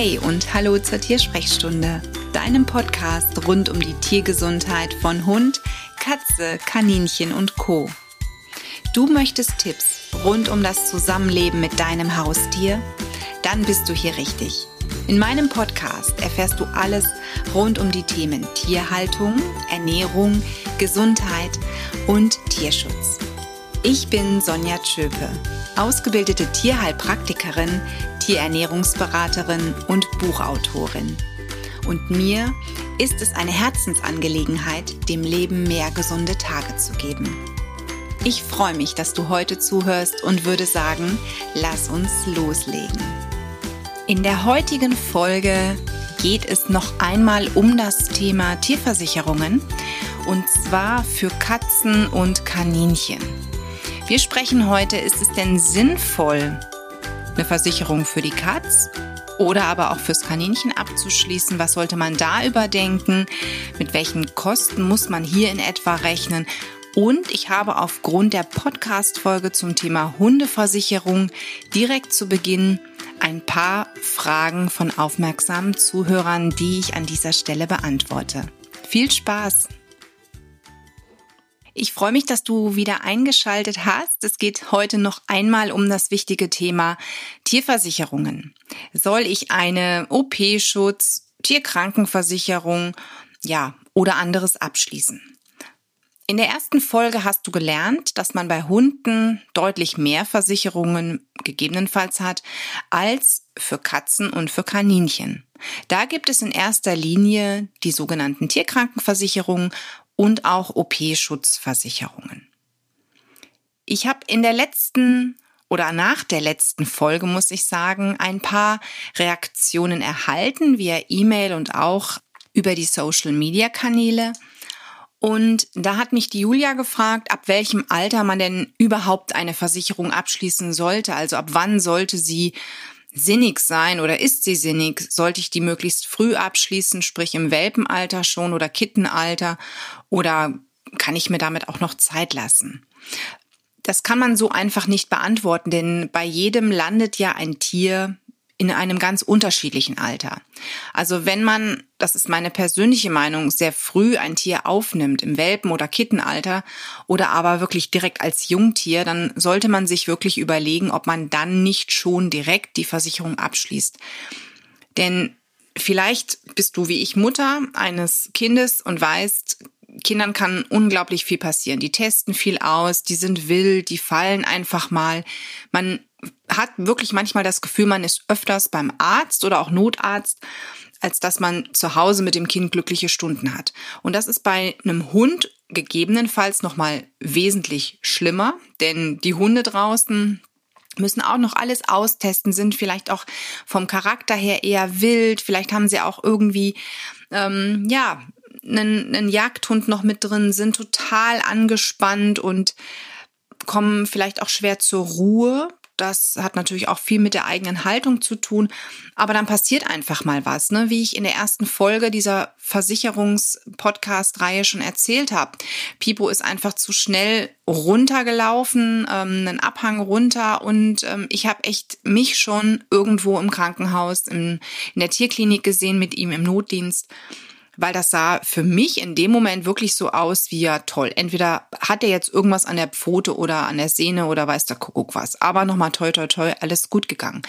Hey und hallo zur Tiersprechstunde, deinem Podcast rund um die Tiergesundheit von Hund, Katze, Kaninchen und Co. Du möchtest Tipps rund um das Zusammenleben mit deinem Haustier? Dann bist du hier richtig. In meinem Podcast erfährst du alles rund um die Themen Tierhaltung, Ernährung, Gesundheit und Tierschutz. Ich bin Sonja Tschöpe, ausgebildete Tierheilpraktikerin, Tierernährungsberaterin und Buchautorin. Und mir ist es eine Herzensangelegenheit, dem Leben mehr gesunde Tage zu geben. Ich freue mich, dass du heute zuhörst und würde sagen, lass uns loslegen. In der heutigen Folge geht es noch einmal um das Thema Tierversicherungen und zwar für Katzen und Kaninchen. Wir sprechen heute, ist es denn sinnvoll, eine Versicherung für die Katz oder aber auch fürs Kaninchen abzuschließen? Was sollte man da überdenken? Mit welchen Kosten muss man hier in etwa rechnen? Und ich habe aufgrund der Podcast-Folge zum Thema Hundeversicherung direkt zu Beginn ein paar Fragen von aufmerksamen Zuhörern, die ich an dieser Stelle beantworte. Viel Spaß! Ich freue mich, dass du wieder eingeschaltet hast. Es geht heute noch einmal um das wichtige Thema Tierversicherungen. Soll ich eine OP-Schutz, Tierkrankenversicherung, ja, oder anderes abschließen? In der ersten Folge hast du gelernt, dass man bei Hunden deutlich mehr Versicherungen gegebenenfalls hat als für Katzen und für Kaninchen. Da gibt es in erster Linie die sogenannten Tierkrankenversicherungen und auch OP-Schutzversicherungen. Ich habe in der letzten oder nach der letzten Folge, muss ich sagen, ein paar Reaktionen erhalten via E-Mail und auch über die Social-Media-Kanäle. Und da hat mich die Julia gefragt, ab welchem Alter man denn überhaupt eine Versicherung abschließen sollte. Also ab wann sollte sie sinnig sein oder ist sie sinnig? Sollte ich die möglichst früh abschließen, sprich im Welpenalter schon oder Kittenalter? Oder kann ich mir damit auch noch Zeit lassen? Das kann man so einfach nicht beantworten, denn bei jedem landet ja ein Tier in einem ganz unterschiedlichen Alter. Also wenn man, das ist meine persönliche Meinung, sehr früh ein Tier aufnimmt, im Welpen- oder Kittenalter oder aber wirklich direkt als Jungtier, dann sollte man sich wirklich überlegen, ob man dann nicht schon direkt die Versicherung abschließt. Denn vielleicht bist du wie ich Mutter eines Kindes und weißt, Kindern kann unglaublich viel passieren. Die testen viel aus, die sind wild, die fallen einfach mal. Man hat wirklich manchmal das Gefühl, man ist öfters beim Arzt oder auch Notarzt, als dass man zu Hause mit dem Kind glückliche Stunden hat. Und das ist bei einem Hund gegebenenfalls nochmal wesentlich schlimmer, denn die Hunde draußen müssen auch noch alles austesten, sind vielleicht auch vom Charakter her eher wild, vielleicht haben sie auch irgendwie, ähm, ja, einen, einen Jagdhund noch mit drin, sind total angespannt und kommen vielleicht auch schwer zur Ruhe das hat natürlich auch viel mit der eigenen Haltung zu tun. Aber dann passiert einfach mal was, ne? wie ich in der ersten Folge dieser Versicherungs-Podcast-Reihe schon erzählt habe. Pipo ist einfach zu schnell runtergelaufen, ähm, einen Abhang runter und ähm, ich habe echt mich schon irgendwo im Krankenhaus, in, in der Tierklinik gesehen mit ihm im Notdienst weil das sah für mich in dem Moment wirklich so aus wie ja toll. Entweder hat er jetzt irgendwas an der Pfote oder an der Sehne oder weiß der Kuckuck was. Aber nochmal toi toi toi, alles gut gegangen.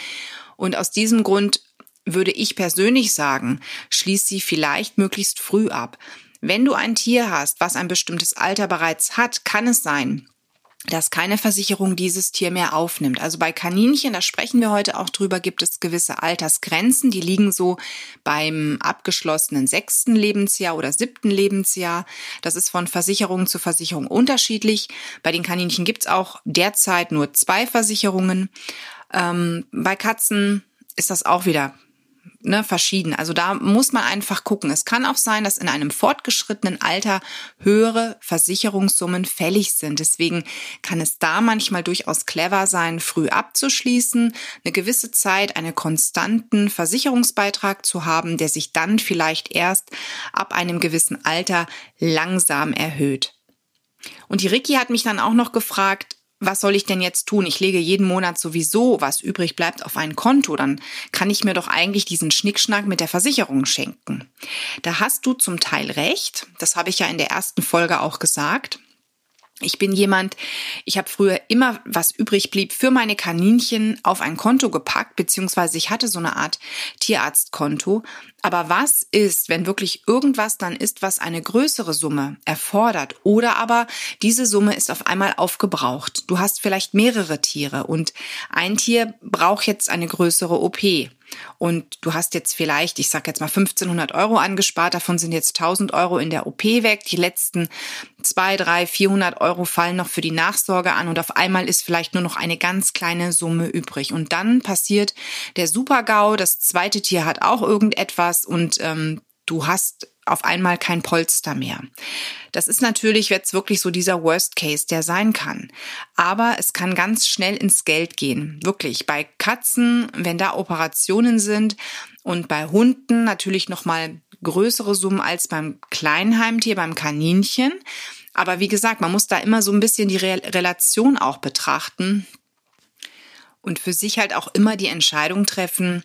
Und aus diesem Grund würde ich persönlich sagen, schließ sie vielleicht möglichst früh ab. Wenn du ein Tier hast, was ein bestimmtes Alter bereits hat, kann es sein, dass keine Versicherung dieses Tier mehr aufnimmt. Also bei Kaninchen, da sprechen wir heute auch drüber, gibt es gewisse Altersgrenzen, die liegen so beim abgeschlossenen sechsten Lebensjahr oder siebten Lebensjahr. Das ist von Versicherung zu Versicherung unterschiedlich. Bei den Kaninchen gibt es auch derzeit nur zwei Versicherungen. Ähm, bei Katzen ist das auch wieder ne, verschieden. Also da muss man einfach gucken. Es kann auch sein, dass in einem fortgeschrittenen Alter höhere Versicherungssummen fällig sind. Deswegen kann es da manchmal durchaus clever sein, früh abzuschließen, eine gewisse Zeit einen konstanten Versicherungsbeitrag zu haben, der sich dann vielleicht erst ab einem gewissen Alter langsam erhöht. Und die Ricky hat mich dann auch noch gefragt, was soll ich denn jetzt tun? Ich lege jeden Monat sowieso, was übrig bleibt, auf ein Konto. Dann kann ich mir doch eigentlich diesen Schnickschnack mit der Versicherung schenken. Da hast du zum Teil recht. Das habe ich ja in der ersten Folge auch gesagt. Ich bin jemand, ich habe früher immer, was übrig blieb, für meine Kaninchen auf ein Konto gepackt, beziehungsweise ich hatte so eine Art Tierarztkonto. Aber was ist, wenn wirklich irgendwas dann ist, was eine größere Summe erfordert? Oder aber diese Summe ist auf einmal aufgebraucht. Du hast vielleicht mehrere Tiere und ein Tier braucht jetzt eine größere OP und du hast jetzt vielleicht, ich sag jetzt mal 1500 Euro angespart, davon sind jetzt 1000 Euro in der OP weg, die letzten zwei, drei, 400 Euro fallen noch für die Nachsorge an und auf einmal ist vielleicht nur noch eine ganz kleine Summe übrig. Und dann passiert der Super-GAU, das zweite Tier hat auch irgendetwas und ähm, du hast auf einmal kein Polster mehr. Das ist natürlich jetzt wirklich so dieser Worst Case, der sein kann. Aber es kann ganz schnell ins Geld gehen. Wirklich. Bei Katzen, wenn da Operationen sind und bei Hunden natürlich nochmal größere Summen als beim kleinen Heimtier, beim Kaninchen. Aber wie gesagt, man muss da immer so ein bisschen die Re Relation auch betrachten und für sich halt auch immer die Entscheidung treffen,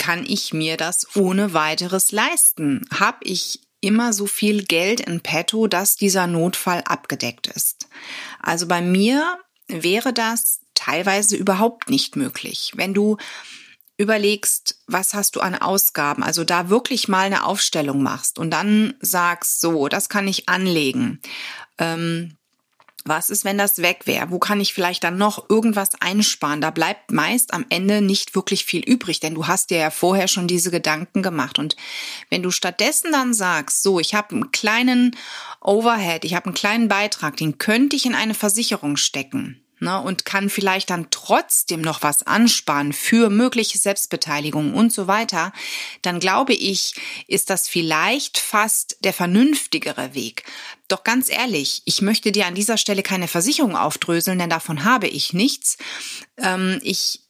kann ich mir das ohne weiteres leisten? Hab ich immer so viel Geld in petto, dass dieser Notfall abgedeckt ist? Also bei mir wäre das teilweise überhaupt nicht möglich. Wenn du überlegst, was hast du an Ausgaben, also da wirklich mal eine Aufstellung machst und dann sagst, so, das kann ich anlegen. Ähm, was ist, wenn das weg wäre? Wo kann ich vielleicht dann noch irgendwas einsparen? Da bleibt meist am Ende nicht wirklich viel übrig, denn du hast dir ja vorher schon diese Gedanken gemacht. Und wenn du stattdessen dann sagst, so, ich habe einen kleinen Overhead, ich habe einen kleinen Beitrag, den könnte ich in eine Versicherung stecken ne, und kann vielleicht dann trotzdem noch was ansparen für mögliche Selbstbeteiligung und so weiter, dann glaube ich, ist das vielleicht fast der vernünftigere Weg. Doch ganz ehrlich, ich möchte dir an dieser Stelle keine Versicherung aufdröseln, denn davon habe ich nichts. Ähm, ich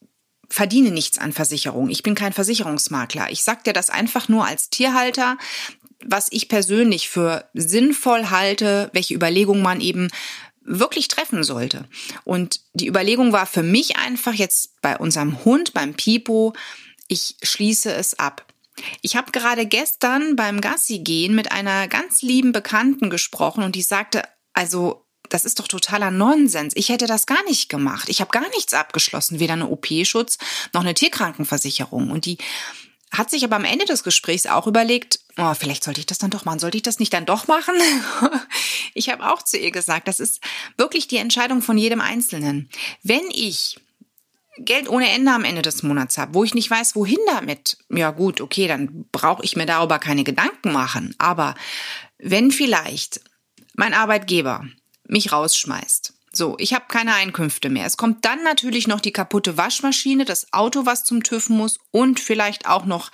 verdiene nichts an Versicherung. Ich bin kein Versicherungsmakler. Ich sag dir das einfach nur als Tierhalter, was ich persönlich für sinnvoll halte, welche Überlegungen man eben wirklich treffen sollte. Und die Überlegung war für mich einfach jetzt bei unserem Hund, beim Pipo, ich schließe es ab. Ich habe gerade gestern beim Gassi gehen mit einer ganz lieben Bekannten gesprochen und die sagte, also das ist doch totaler Nonsens. Ich hätte das gar nicht gemacht. Ich habe gar nichts abgeschlossen, weder eine OP-Schutz noch eine Tierkrankenversicherung. Und die hat sich aber am Ende des Gesprächs auch überlegt, oh, vielleicht sollte ich das dann doch machen. Sollte ich das nicht dann doch machen? ich habe auch zu ihr gesagt, das ist wirklich die Entscheidung von jedem Einzelnen. Wenn ich Geld ohne Ende am Ende des Monats habe, wo ich nicht weiß, wohin damit, ja gut, okay, dann brauche ich mir darüber keine Gedanken machen. Aber wenn vielleicht mein Arbeitgeber mich rausschmeißt, so, ich habe keine Einkünfte mehr. Es kommt dann natürlich noch die kaputte Waschmaschine, das Auto, was zum TÜV muss und vielleicht auch noch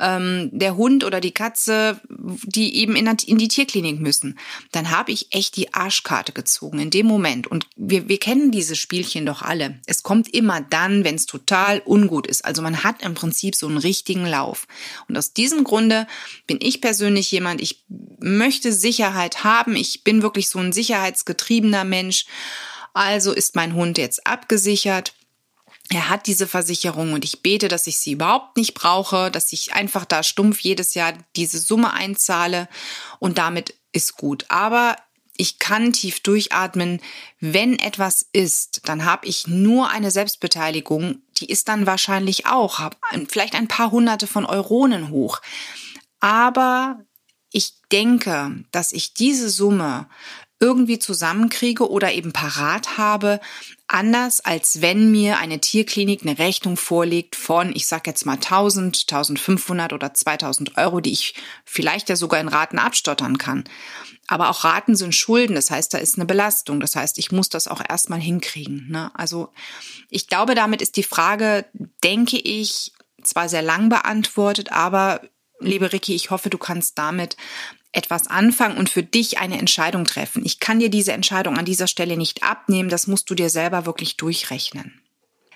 ähm, der Hund oder die Katze, die eben in, in die Tierklinik müssen. Dann habe ich echt die Arschkarte gezogen in dem Moment. Und wir, wir kennen diese Spielchen doch alle. Es kommt immer dann, wenn es total ungut ist. Also man hat im Prinzip so einen richtigen Lauf. Und aus diesem Grunde bin ich persönlich jemand, ich möchte Sicherheit haben. Ich bin wirklich so ein sicherheitsgetriebener Mensch. Also ist mein Hund jetzt abgesichert. Er hat diese Versicherung und ich bete, dass ich sie überhaupt nicht brauche, dass ich einfach da stumpf jedes Jahr diese Summe einzahle und damit ist gut. Aber ich kann tief durchatmen. Wenn etwas ist, dann habe ich nur eine Selbstbeteiligung. Die ist dann wahrscheinlich auch vielleicht ein paar hunderte von Euronen hoch. Aber ich denke, dass ich diese Summe irgendwie zusammenkriege oder eben parat habe, anders als wenn mir eine Tierklinik eine Rechnung vorlegt von, ich sag jetzt mal 1000, 1500 oder 2000 Euro, die ich vielleicht ja sogar in Raten abstottern kann. Aber auch Raten sind Schulden, das heißt, da ist eine Belastung, das heißt, ich muss das auch erstmal hinkriegen. Ne? Also ich glaube, damit ist die Frage, denke ich, zwar sehr lang beantwortet, aber liebe Ricky, ich hoffe, du kannst damit etwas anfangen und für dich eine Entscheidung treffen. Ich kann dir diese Entscheidung an dieser Stelle nicht abnehmen, das musst du dir selber wirklich durchrechnen.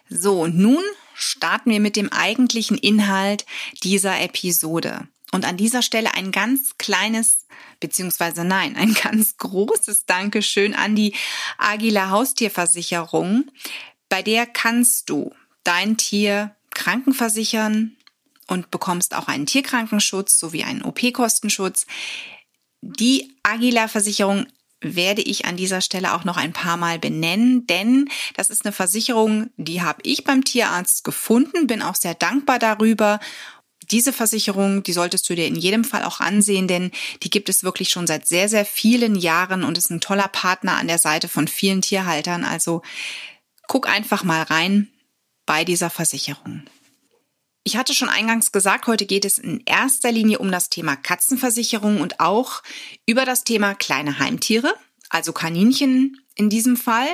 So, und nun starten wir mit dem eigentlichen Inhalt dieser Episode. Und an dieser Stelle ein ganz kleines beziehungsweise nein, ein ganz großes Dankeschön an die Agila Haustierversicherung. Bei der kannst du dein Tier krankenversichern und bekommst auch einen Tierkrankenschutz sowie einen OP-Kostenschutz. Die Agila Versicherung werde ich an dieser Stelle auch noch ein paar Mal benennen, denn das ist eine Versicherung, die habe ich beim Tierarzt gefunden, bin auch sehr dankbar darüber. Diese Versicherung, die solltest du dir in jedem Fall auch ansehen, denn die gibt es wirklich schon seit sehr, sehr vielen Jahren und ist ein toller Partner an der Seite von vielen Tierhaltern. Also guck einfach mal rein bei dieser Versicherung. Ich hatte schon eingangs gesagt, heute geht es in erster Linie um das Thema Katzenversicherung und auch über das Thema kleine Heimtiere, also Kaninchen in diesem Fall.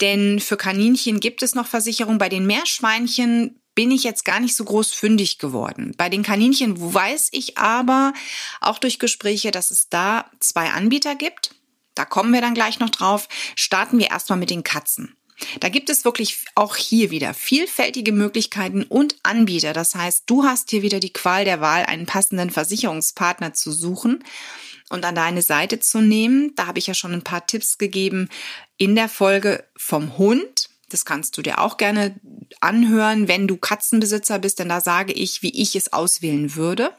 Denn für Kaninchen gibt es noch Versicherungen. Bei den Meerschweinchen bin ich jetzt gar nicht so groß fündig geworden. Bei den Kaninchen weiß ich aber auch durch Gespräche, dass es da zwei Anbieter gibt. Da kommen wir dann gleich noch drauf. Starten wir erstmal mit den Katzen. Da gibt es wirklich auch hier wieder vielfältige Möglichkeiten und Anbieter. Das heißt, du hast hier wieder die Qual der Wahl, einen passenden Versicherungspartner zu suchen und an deine Seite zu nehmen. Da habe ich ja schon ein paar Tipps gegeben in der Folge vom Hund. Das kannst du dir auch gerne anhören, wenn du Katzenbesitzer bist, denn da sage ich, wie ich es auswählen würde.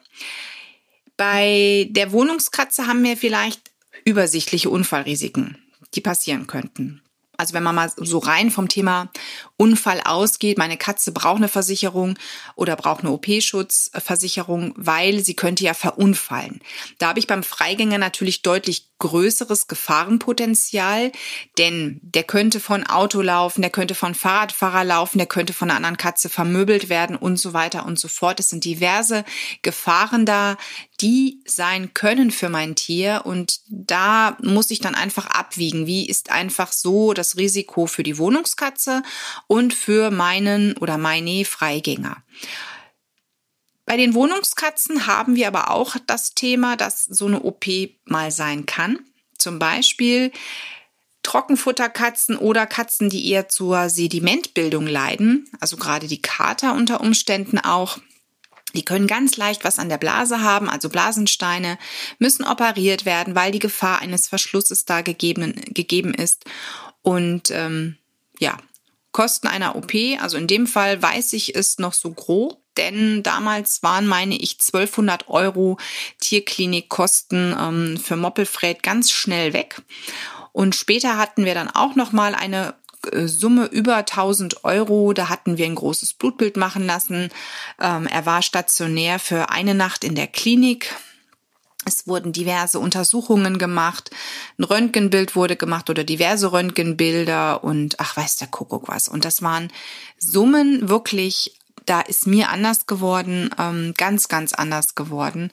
Bei der Wohnungskatze haben wir vielleicht übersichtliche Unfallrisiken, die passieren könnten. Also wenn man mal so rein vom Thema Unfall ausgeht, meine Katze braucht eine Versicherung oder braucht eine OP-Schutzversicherung, weil sie könnte ja verunfallen. Da habe ich beim Freigänger natürlich deutlich größeres Gefahrenpotenzial, denn der könnte von Auto laufen, der könnte von Fahrradfahrer laufen, der könnte von einer anderen Katze vermöbelt werden und so weiter und so fort. Es sind diverse Gefahren da, die sein können für mein Tier und da muss ich dann einfach abwiegen, wie ist einfach so das Risiko für die Wohnungskatze und für meinen oder meine Freigänger. Bei den Wohnungskatzen haben wir aber auch das Thema, dass so eine OP mal sein kann. Zum Beispiel Trockenfutterkatzen oder Katzen, die eher zur Sedimentbildung leiden, also gerade die Kater unter Umständen auch. Die können ganz leicht was an der Blase haben, also Blasensteine, müssen operiert werden, weil die Gefahr eines Verschlusses da gegeben, gegeben ist. Und ähm, ja, Kosten einer OP, also in dem Fall weiß ich, ist noch so grob, denn damals waren, meine ich, 1200 Euro Tierklinikkosten ähm, für Moppelfred ganz schnell weg. Und später hatten wir dann auch noch mal eine Summe über 1000 Euro. Da hatten wir ein großes Blutbild machen lassen. Ähm, er war stationär für eine Nacht in der Klinik. Es wurden diverse Untersuchungen gemacht, ein Röntgenbild wurde gemacht oder diverse Röntgenbilder und ach weiß der Kuckuck was. Und das waren Summen wirklich, da ist mir anders geworden, ähm, ganz, ganz anders geworden.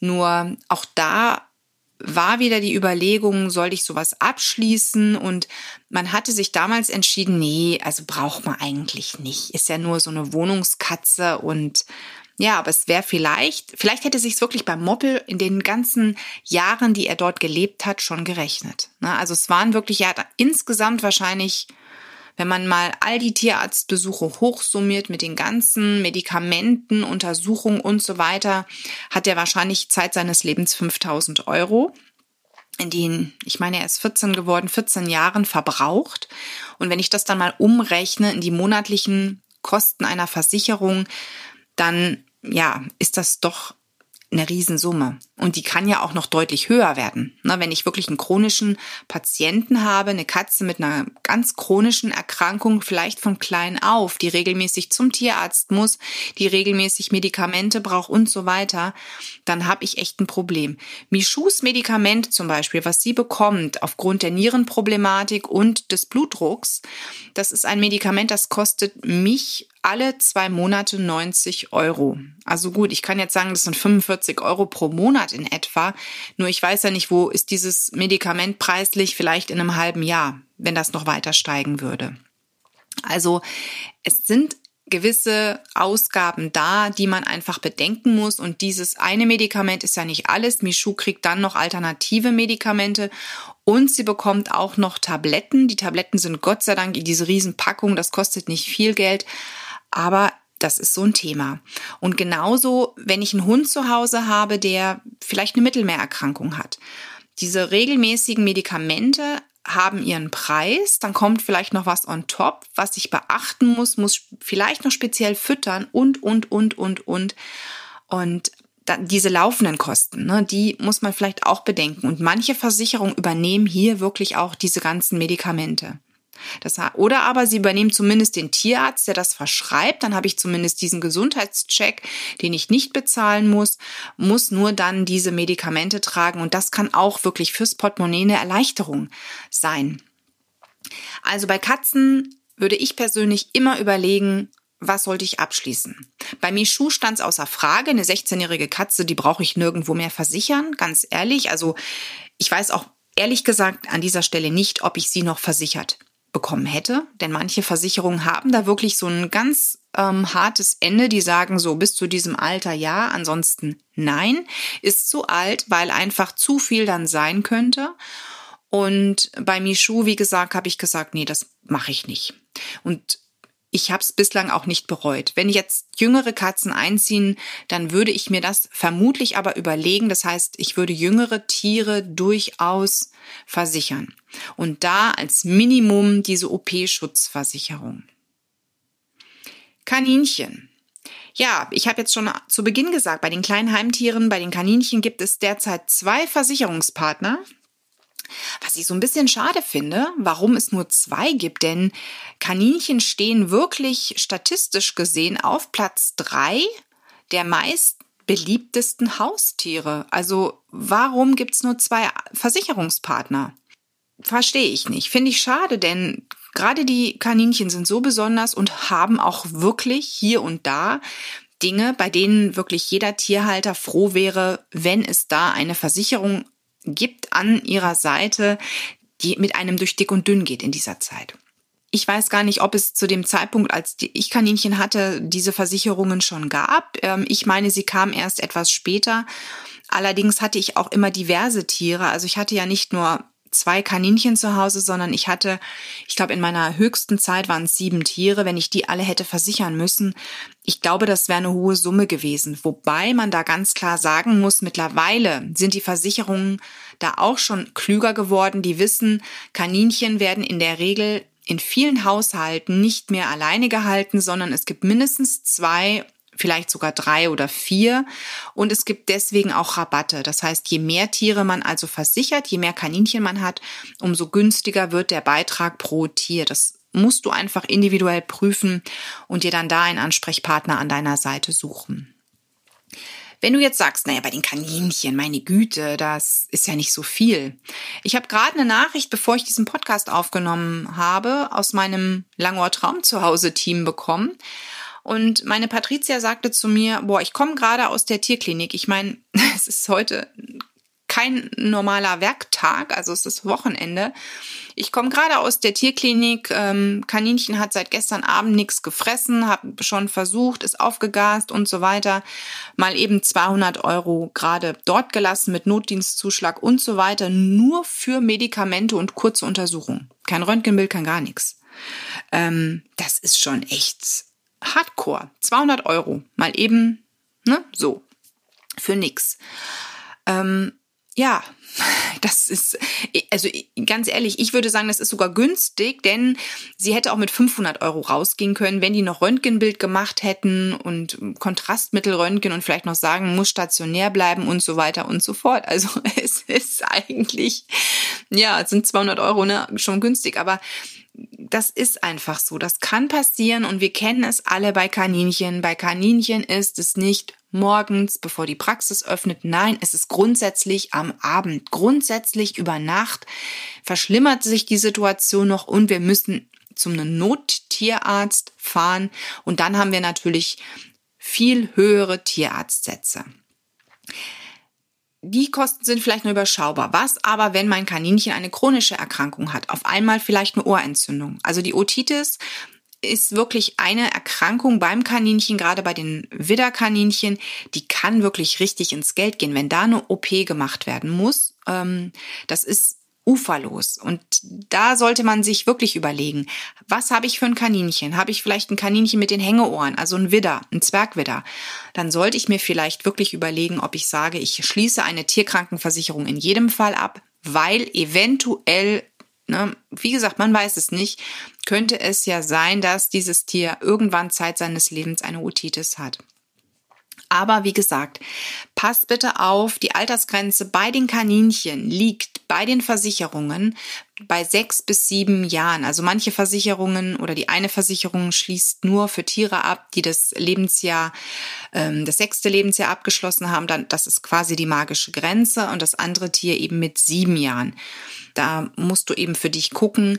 Nur auch da war wieder die Überlegung, soll ich sowas abschließen? Und man hatte sich damals entschieden, nee, also braucht man eigentlich nicht. Ist ja nur so eine Wohnungskatze und ja, aber es wäre vielleicht, vielleicht hätte sich wirklich beim Moppel in den ganzen Jahren, die er dort gelebt hat, schon gerechnet. Ne? Also es waren wirklich ja insgesamt wahrscheinlich, wenn man mal all die Tierarztbesuche hochsummiert mit den ganzen Medikamenten, Untersuchungen und so weiter, hat er wahrscheinlich Zeit seines Lebens 5000 Euro in den, ich meine, er ist 14 geworden, 14 Jahren verbraucht. Und wenn ich das dann mal umrechne in die monatlichen Kosten einer Versicherung, dann ja, ist das doch eine Riesensumme. Und die kann ja auch noch deutlich höher werden. Na, wenn ich wirklich einen chronischen Patienten habe, eine Katze mit einer ganz chronischen Erkrankung, vielleicht von klein auf, die regelmäßig zum Tierarzt muss, die regelmäßig Medikamente braucht und so weiter, dann habe ich echt ein Problem. Michus Medikament zum Beispiel, was sie bekommt aufgrund der Nierenproblematik und des Blutdrucks, das ist ein Medikament, das kostet mich alle zwei Monate 90 Euro. Also gut, ich kann jetzt sagen, das sind 45 Euro pro Monat in etwa. Nur ich weiß ja nicht, wo ist dieses Medikament preislich vielleicht in einem halben Jahr, wenn das noch weiter steigen würde. Also es sind gewisse Ausgaben da, die man einfach bedenken muss. Und dieses eine Medikament ist ja nicht alles. Michu kriegt dann noch alternative Medikamente und sie bekommt auch noch Tabletten. Die Tabletten sind Gott sei Dank in diese Riesenpackung. Das kostet nicht viel Geld. Aber das ist so ein Thema. Und genauso, wenn ich einen Hund zu Hause habe, der vielleicht eine Mittelmeererkrankung hat. Diese regelmäßigen Medikamente haben ihren Preis, dann kommt vielleicht noch was on top, was ich beachten muss, muss vielleicht noch speziell füttern und, und, und, und, und. Und diese laufenden Kosten, ne, die muss man vielleicht auch bedenken. Und manche Versicherungen übernehmen hier wirklich auch diese ganzen Medikamente. Das, oder aber sie übernehmen zumindest den Tierarzt, der das verschreibt. Dann habe ich zumindest diesen Gesundheitscheck, den ich nicht bezahlen muss, muss nur dann diese Medikamente tragen. Und das kann auch wirklich fürs Portemonnaie eine Erleichterung sein. Also bei Katzen würde ich persönlich immer überlegen, was sollte ich abschließen? Bei Michu stand es außer Frage. Eine 16-jährige Katze, die brauche ich nirgendwo mehr versichern, ganz ehrlich. Also ich weiß auch ehrlich gesagt an dieser Stelle nicht, ob ich sie noch versichert bekommen hätte. Denn manche Versicherungen haben da wirklich so ein ganz ähm, hartes Ende. Die sagen so, bis zu diesem Alter ja, ansonsten nein. Ist zu alt, weil einfach zu viel dann sein könnte. Und bei Michu, wie gesagt, habe ich gesagt, nee, das mache ich nicht. Und ich habe es bislang auch nicht bereut. Wenn jetzt jüngere Katzen einziehen, dann würde ich mir das vermutlich aber überlegen. Das heißt, ich würde jüngere Tiere durchaus versichern. Und da als Minimum diese OP-Schutzversicherung. Kaninchen. Ja, ich habe jetzt schon zu Beginn gesagt, bei den kleinen Heimtieren, bei den Kaninchen gibt es derzeit zwei Versicherungspartner. Was ich so ein bisschen schade finde, warum es nur zwei gibt, denn Kaninchen stehen wirklich statistisch gesehen auf Platz drei der meist beliebtesten Haustiere. Also warum gibt es nur zwei Versicherungspartner? Verstehe ich nicht. Finde ich schade, denn gerade die Kaninchen sind so besonders und haben auch wirklich hier und da Dinge, bei denen wirklich jeder Tierhalter froh wäre, wenn es da eine Versicherung gibt an ihrer Seite, die mit einem durch dick und dünn geht in dieser Zeit. Ich weiß gar nicht, ob es zu dem Zeitpunkt, als ich Kaninchen hatte, diese Versicherungen schon gab. Ähm, ich meine, sie kam erst etwas später. Allerdings hatte ich auch immer diverse Tiere. Also ich hatte ja nicht nur zwei Kaninchen zu Hause, sondern ich hatte, ich glaube, in meiner höchsten Zeit waren es sieben Tiere. Wenn ich die alle hätte versichern müssen, ich glaube, das wäre eine hohe Summe gewesen. Wobei man da ganz klar sagen muss, mittlerweile sind die Versicherungen da auch schon klüger geworden. Die wissen, Kaninchen werden in der Regel in vielen Haushalten nicht mehr alleine gehalten, sondern es gibt mindestens zwei vielleicht sogar drei oder vier. Und es gibt deswegen auch Rabatte. Das heißt, je mehr Tiere man also versichert, je mehr Kaninchen man hat, umso günstiger wird der Beitrag pro Tier. Das musst du einfach individuell prüfen und dir dann da einen Ansprechpartner an deiner Seite suchen. Wenn du jetzt sagst, naja, bei den Kaninchen, meine Güte, das ist ja nicht so viel. Ich habe gerade eine Nachricht, bevor ich diesen Podcast aufgenommen habe, aus meinem Langohr Traum zu Hause Team bekommen. Und meine Patricia sagte zu mir, boah, ich komme gerade aus der Tierklinik. Ich meine, es ist heute kein normaler Werktag, also es ist Wochenende. Ich komme gerade aus der Tierklinik. Ähm, Kaninchen hat seit gestern Abend nichts gefressen, habe schon versucht, ist aufgegast und so weiter. Mal eben 200 Euro gerade dort gelassen mit Notdienstzuschlag und so weiter, nur für Medikamente und kurze Untersuchungen. Kein Röntgenbild, kein gar nichts. Ähm, das ist schon echt Hardcore. 200 Euro. Mal eben, ne, so. Für nix. Ähm, ja, das ist, also ganz ehrlich, ich würde sagen, das ist sogar günstig, denn sie hätte auch mit 500 Euro rausgehen können, wenn die noch Röntgenbild gemacht hätten und Kontrastmittelröntgen und vielleicht noch sagen, muss stationär bleiben und so weiter und so fort. Also es ist eigentlich, ja, es sind 200 Euro ne, schon günstig, aber das ist einfach so. Das kann passieren und wir kennen es alle bei Kaninchen. Bei Kaninchen ist es nicht morgens, bevor die Praxis öffnet. Nein, es ist grundsätzlich am Abend. Grundsätzlich über Nacht verschlimmert sich die Situation noch und wir müssen zum Nottierarzt fahren und dann haben wir natürlich viel höhere Tierarztsätze. Die Kosten sind vielleicht nur überschaubar. Was aber, wenn mein Kaninchen eine chronische Erkrankung hat? Auf einmal vielleicht eine Ohrentzündung. Also die Otitis ist wirklich eine Erkrankung beim Kaninchen, gerade bei den Widderkaninchen, die kann wirklich richtig ins Geld gehen, wenn da eine OP gemacht werden muss. Ähm, das ist uferlos. Und da sollte man sich wirklich überlegen, was habe ich für ein Kaninchen? Habe ich vielleicht ein Kaninchen mit den Hängeohren, also ein Widder, ein Zwergwidder? Dann sollte ich mir vielleicht wirklich überlegen, ob ich sage, ich schließe eine Tierkrankenversicherung in jedem Fall ab, weil eventuell Ne? Wie gesagt, man weiß es nicht. Könnte es ja sein, dass dieses Tier irgendwann Zeit seines Lebens eine Otitis hat. Aber wie gesagt, passt bitte auf, die Altersgrenze bei den Kaninchen liegt bei den Versicherungen bei sechs bis sieben Jahren. Also manche Versicherungen oder die eine Versicherung schließt nur für Tiere ab, die das Lebensjahr, ähm, das sechste Lebensjahr abgeschlossen haben. Dann, das ist quasi die magische Grenze und das andere Tier eben mit sieben Jahren. Da musst du eben für dich gucken.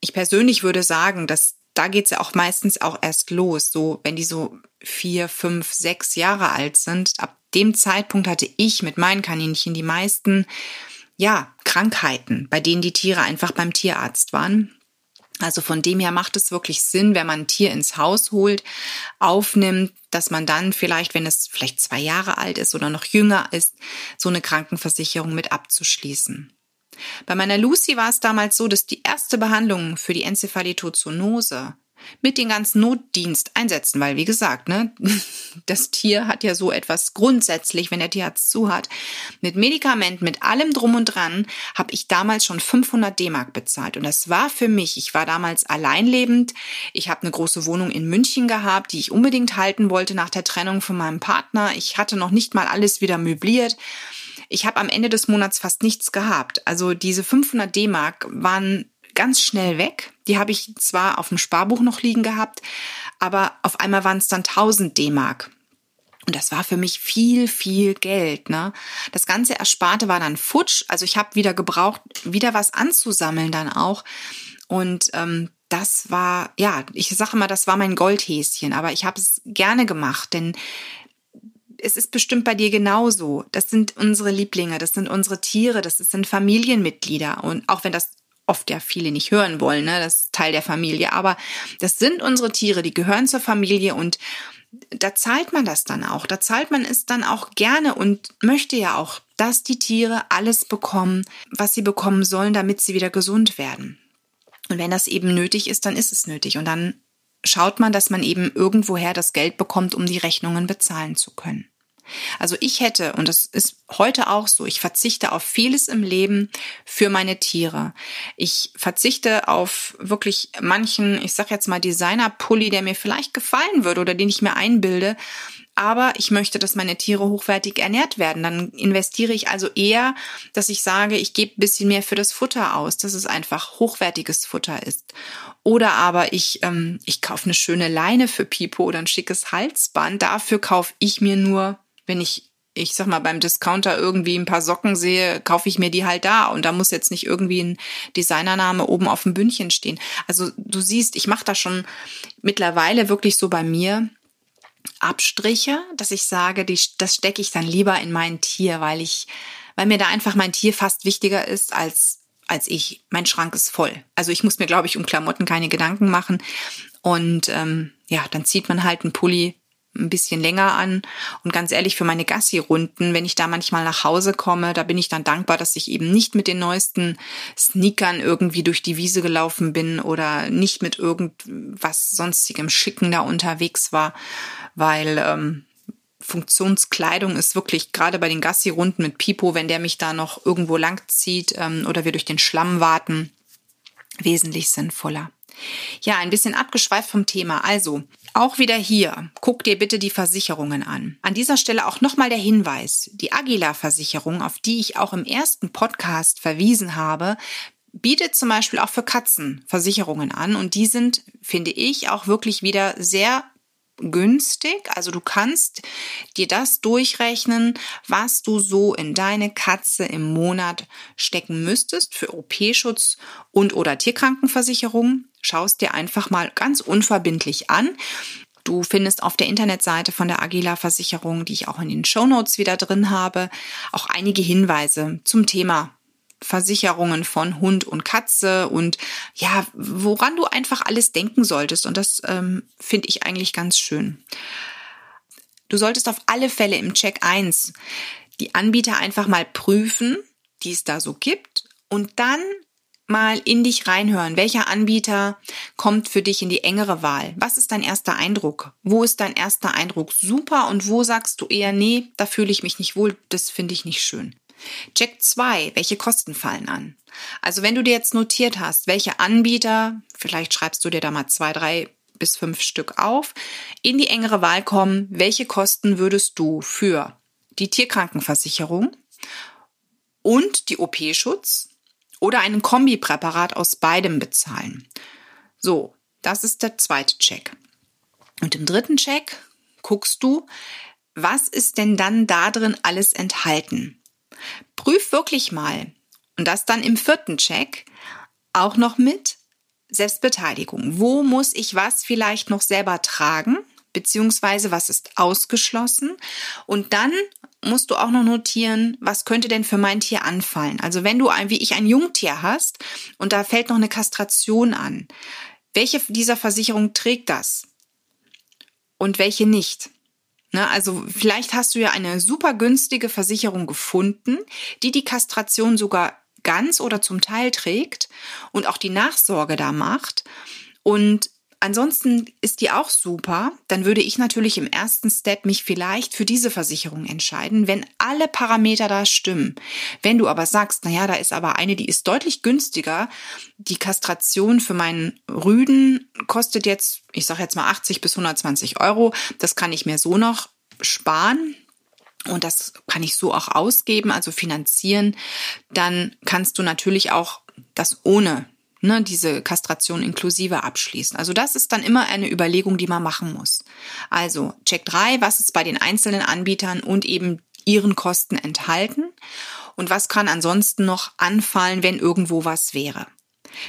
Ich persönlich würde sagen, dass da geht's ja auch meistens auch erst los. So, wenn die so vier, fünf, sechs Jahre alt sind, ab dem Zeitpunkt hatte ich mit meinen Kaninchen die meisten, ja, Krankheiten, bei denen die Tiere einfach beim Tierarzt waren. Also von dem her macht es wirklich Sinn, wenn man ein Tier ins Haus holt, aufnimmt, dass man dann vielleicht, wenn es vielleicht zwei Jahre alt ist oder noch jünger ist, so eine Krankenversicherung mit abzuschließen. Bei meiner Lucy war es damals so, dass die erste Behandlung für die Enzephalitozoonose mit den ganzen Notdienst einsetzen, weil wie gesagt, ne, das Tier hat ja so etwas grundsätzlich, wenn der Tierarzt zu hat, mit Medikamenten, mit allem drum und dran, habe ich damals schon 500 D-Mark bezahlt. Und das war für mich, ich war damals alleinlebend, ich habe eine große Wohnung in München gehabt, die ich unbedingt halten wollte nach der Trennung von meinem Partner, ich hatte noch nicht mal alles wieder möbliert. Ich habe am Ende des Monats fast nichts gehabt. Also diese 500 D-Mark waren ganz schnell weg. Die habe ich zwar auf dem Sparbuch noch liegen gehabt, aber auf einmal waren es dann 1000 D-Mark. Und das war für mich viel, viel Geld. Ne? Das ganze Ersparte war dann futsch. Also ich habe wieder gebraucht, wieder was anzusammeln dann auch. Und ähm, das war, ja, ich sage mal, das war mein Goldhäschen. Aber ich habe es gerne gemacht, denn es ist bestimmt bei dir genauso. Das sind unsere Lieblinge, das sind unsere Tiere, das sind Familienmitglieder. Und auch wenn das oft ja viele nicht hören wollen, ne, das ist Teil der Familie. Aber das sind unsere Tiere, die gehören zur Familie und da zahlt man das dann auch. Da zahlt man es dann auch gerne und möchte ja auch, dass die Tiere alles bekommen, was sie bekommen sollen, damit sie wieder gesund werden. Und wenn das eben nötig ist, dann ist es nötig. Und dann schaut man, dass man eben irgendwoher das Geld bekommt, um die Rechnungen bezahlen zu können. Also ich hätte, und das ist heute auch so, ich verzichte auf vieles im Leben für meine Tiere. Ich verzichte auf wirklich manchen, ich sag jetzt mal Designer-Pulli, der mir vielleicht gefallen würde oder den ich mir einbilde. Aber ich möchte, dass meine Tiere hochwertig ernährt werden. Dann investiere ich also eher, dass ich sage, ich gebe ein bisschen mehr für das Futter aus, dass es einfach hochwertiges Futter ist. Oder aber ich, ähm, ich kaufe eine schöne Leine für Pipo oder ein schickes Halsband. Dafür kaufe ich mir nur wenn ich, ich sag mal, beim Discounter irgendwie ein paar Socken sehe, kaufe ich mir die halt da und da muss jetzt nicht irgendwie ein Designername oben auf dem Bündchen stehen. Also du siehst, ich mache da schon mittlerweile wirklich so bei mir Abstriche, dass ich sage, die, das stecke ich dann lieber in mein Tier, weil ich, weil mir da einfach mein Tier fast wichtiger ist als als ich. Mein Schrank ist voll. Also ich muss mir, glaube ich, um Klamotten keine Gedanken machen. Und ähm, ja, dann zieht man halt einen Pulli ein bisschen länger an. Und ganz ehrlich, für meine Gassi-Runden, wenn ich da manchmal nach Hause komme, da bin ich dann dankbar, dass ich eben nicht mit den neuesten Sneakern irgendwie durch die Wiese gelaufen bin oder nicht mit irgendwas sonstigem Schicken da unterwegs war, weil ähm, Funktionskleidung ist wirklich gerade bei den Gassi-Runden mit Pipo, wenn der mich da noch irgendwo lang zieht ähm, oder wir durch den Schlamm warten, wesentlich sinnvoller. Ja, ein bisschen abgeschweift vom Thema. Also, auch wieder hier, guck dir bitte die Versicherungen an. An dieser Stelle auch nochmal der Hinweis. Die Agila-Versicherung, auf die ich auch im ersten Podcast verwiesen habe, bietet zum Beispiel auch für Katzen Versicherungen an und die sind, finde ich, auch wirklich wieder sehr günstig. Also du kannst dir das durchrechnen, was du so in deine Katze im Monat stecken müsstest für OP-Schutz und oder Tierkrankenversicherung. Schaust dir einfach mal ganz unverbindlich an. Du findest auf der Internetseite von der Agila Versicherung, die ich auch in den Show Notes wieder drin habe, auch einige Hinweise zum Thema Versicherungen von Hund und Katze und ja, woran du einfach alles denken solltest. Und das ähm, finde ich eigentlich ganz schön. Du solltest auf alle Fälle im Check 1 die Anbieter einfach mal prüfen, die es da so gibt und dann mal in dich reinhören. Welcher Anbieter kommt für dich in die engere Wahl? Was ist dein erster Eindruck? Wo ist dein erster Eindruck super und wo sagst du eher, nee, da fühle ich mich nicht wohl, das finde ich nicht schön? Check 2, welche Kosten fallen an? Also wenn du dir jetzt notiert hast, welche Anbieter, vielleicht schreibst du dir da mal zwei, drei bis fünf Stück auf, in die engere Wahl kommen, welche Kosten würdest du für die Tierkrankenversicherung und die OP-Schutz oder einen Kombipräparat aus beidem bezahlen. So, das ist der zweite Check. Und im dritten Check guckst du, was ist denn dann da drin alles enthalten? Prüf wirklich mal. Und das dann im vierten Check auch noch mit Selbstbeteiligung. Wo muss ich was vielleicht noch selber tragen? Beziehungsweise was ist ausgeschlossen? Und dann musst du auch noch notieren, was könnte denn für mein Tier anfallen? Also wenn du ein, wie ich ein Jungtier hast und da fällt noch eine Kastration an, welche dieser Versicherungen trägt das? Und welche nicht? Ne, also vielleicht hast du ja eine super günstige Versicherung gefunden, die die Kastration sogar ganz oder zum Teil trägt und auch die Nachsorge da macht. Und ansonsten ist die auch super, dann würde ich natürlich im ersten Step mich vielleicht für diese Versicherung entscheiden, wenn alle Parameter da stimmen. Wenn du aber sagst, naja, da ist aber eine, die ist deutlich günstiger, die Kastration für meinen Rüden kostet jetzt, ich sage jetzt mal 80 bis 120 Euro, das kann ich mir so noch sparen, und das kann ich so auch ausgeben, also finanzieren, dann kannst du natürlich auch das ohne ne, diese Kastration inklusive abschließen. Also das ist dann immer eine Überlegung, die man machen muss. Also Check 3, was ist bei den einzelnen Anbietern und eben ihren Kosten enthalten und was kann ansonsten noch anfallen, wenn irgendwo was wäre.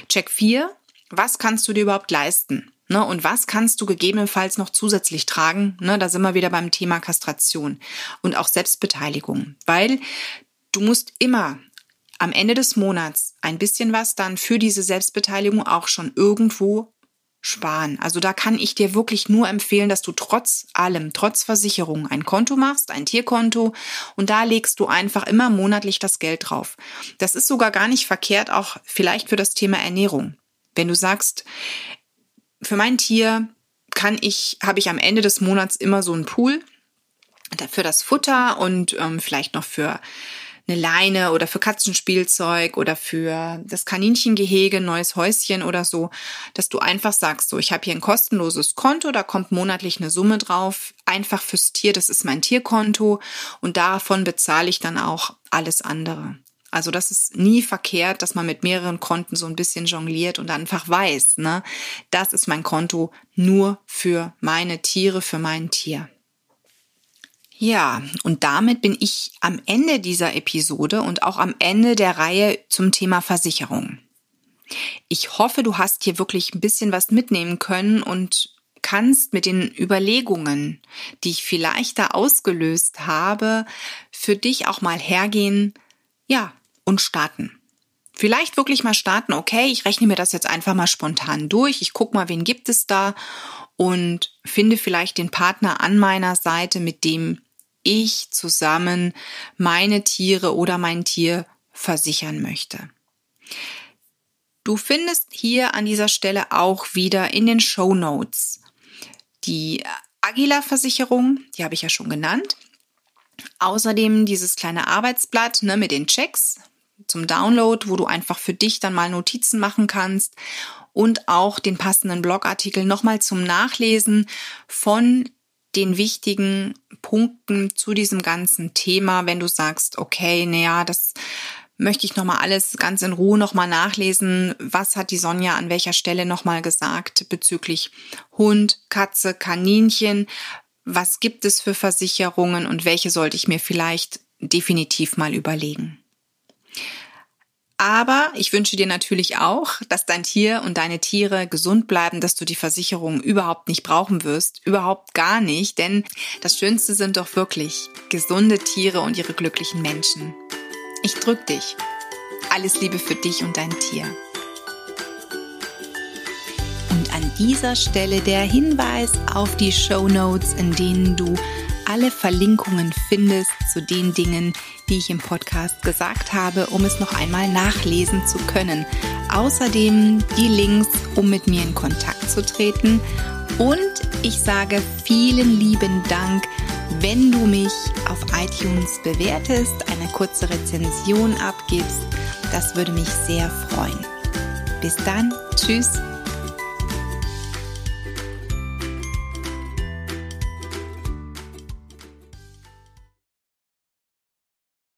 Check 4, was kannst du dir überhaupt leisten? Ne, und was kannst du gegebenenfalls noch zusätzlich tragen? Ne, da sind wir wieder beim Thema Kastration und auch Selbstbeteiligung, weil du musst immer am Ende des Monats ein bisschen was dann für diese Selbstbeteiligung auch schon irgendwo sparen. Also da kann ich dir wirklich nur empfehlen, dass du trotz allem, trotz Versicherung ein Konto machst, ein Tierkonto und da legst du einfach immer monatlich das Geld drauf. Das ist sogar gar nicht verkehrt, auch vielleicht für das Thema Ernährung. Wenn du sagst, für mein Tier kann ich, habe ich am Ende des Monats immer so einen Pool für das Futter und ähm, vielleicht noch für eine Leine oder für Katzenspielzeug oder für das Kaninchengehege, neues Häuschen oder so, dass du einfach sagst, so, ich habe hier ein kostenloses Konto, da kommt monatlich eine Summe drauf, einfach fürs Tier, das ist mein Tierkonto und davon bezahle ich dann auch alles andere. Also das ist nie verkehrt, dass man mit mehreren Konten so ein bisschen jongliert und einfach weiß, ne, das ist mein Konto nur für meine Tiere, für mein Tier. Ja, und damit bin ich am Ende dieser Episode und auch am Ende der Reihe zum Thema Versicherung. Ich hoffe, du hast hier wirklich ein bisschen was mitnehmen können und kannst mit den Überlegungen, die ich vielleicht da ausgelöst habe, für dich auch mal hergehen, ja, und starten. Vielleicht wirklich mal starten, okay, ich rechne mir das jetzt einfach mal spontan durch, ich gucke mal, wen gibt es da und finde vielleicht den Partner an meiner Seite, mit dem ich zusammen meine Tiere oder mein Tier versichern möchte. Du findest hier an dieser Stelle auch wieder in den Show Notes die Agila-Versicherung, die habe ich ja schon genannt. Außerdem dieses kleine Arbeitsblatt ne, mit den Checks zum Download, wo du einfach für dich dann mal Notizen machen kannst und auch den passenden Blogartikel nochmal zum Nachlesen von den wichtigen Punkten zu diesem ganzen Thema, wenn du sagst, okay, naja, das möchte ich nochmal alles ganz in Ruhe nochmal nachlesen. Was hat die Sonja an welcher Stelle nochmal gesagt bezüglich Hund, Katze, Kaninchen? Was gibt es für Versicherungen und welche sollte ich mir vielleicht definitiv mal überlegen? Aber ich wünsche dir natürlich auch, dass dein Tier und deine Tiere gesund bleiben, dass du die Versicherung überhaupt nicht brauchen wirst. Überhaupt gar nicht, denn das Schönste sind doch wirklich gesunde Tiere und ihre glücklichen Menschen. Ich drück dich. Alles Liebe für dich und dein Tier. Und an dieser Stelle der Hinweis auf die Show Notes, in denen du alle Verlinkungen findest zu den Dingen, die ich im Podcast gesagt habe, um es noch einmal nachlesen zu können. Außerdem die Links, um mit mir in Kontakt zu treten. Und ich sage vielen lieben Dank, wenn du mich auf iTunes bewertest, eine kurze Rezension abgibst. Das würde mich sehr freuen. Bis dann, tschüss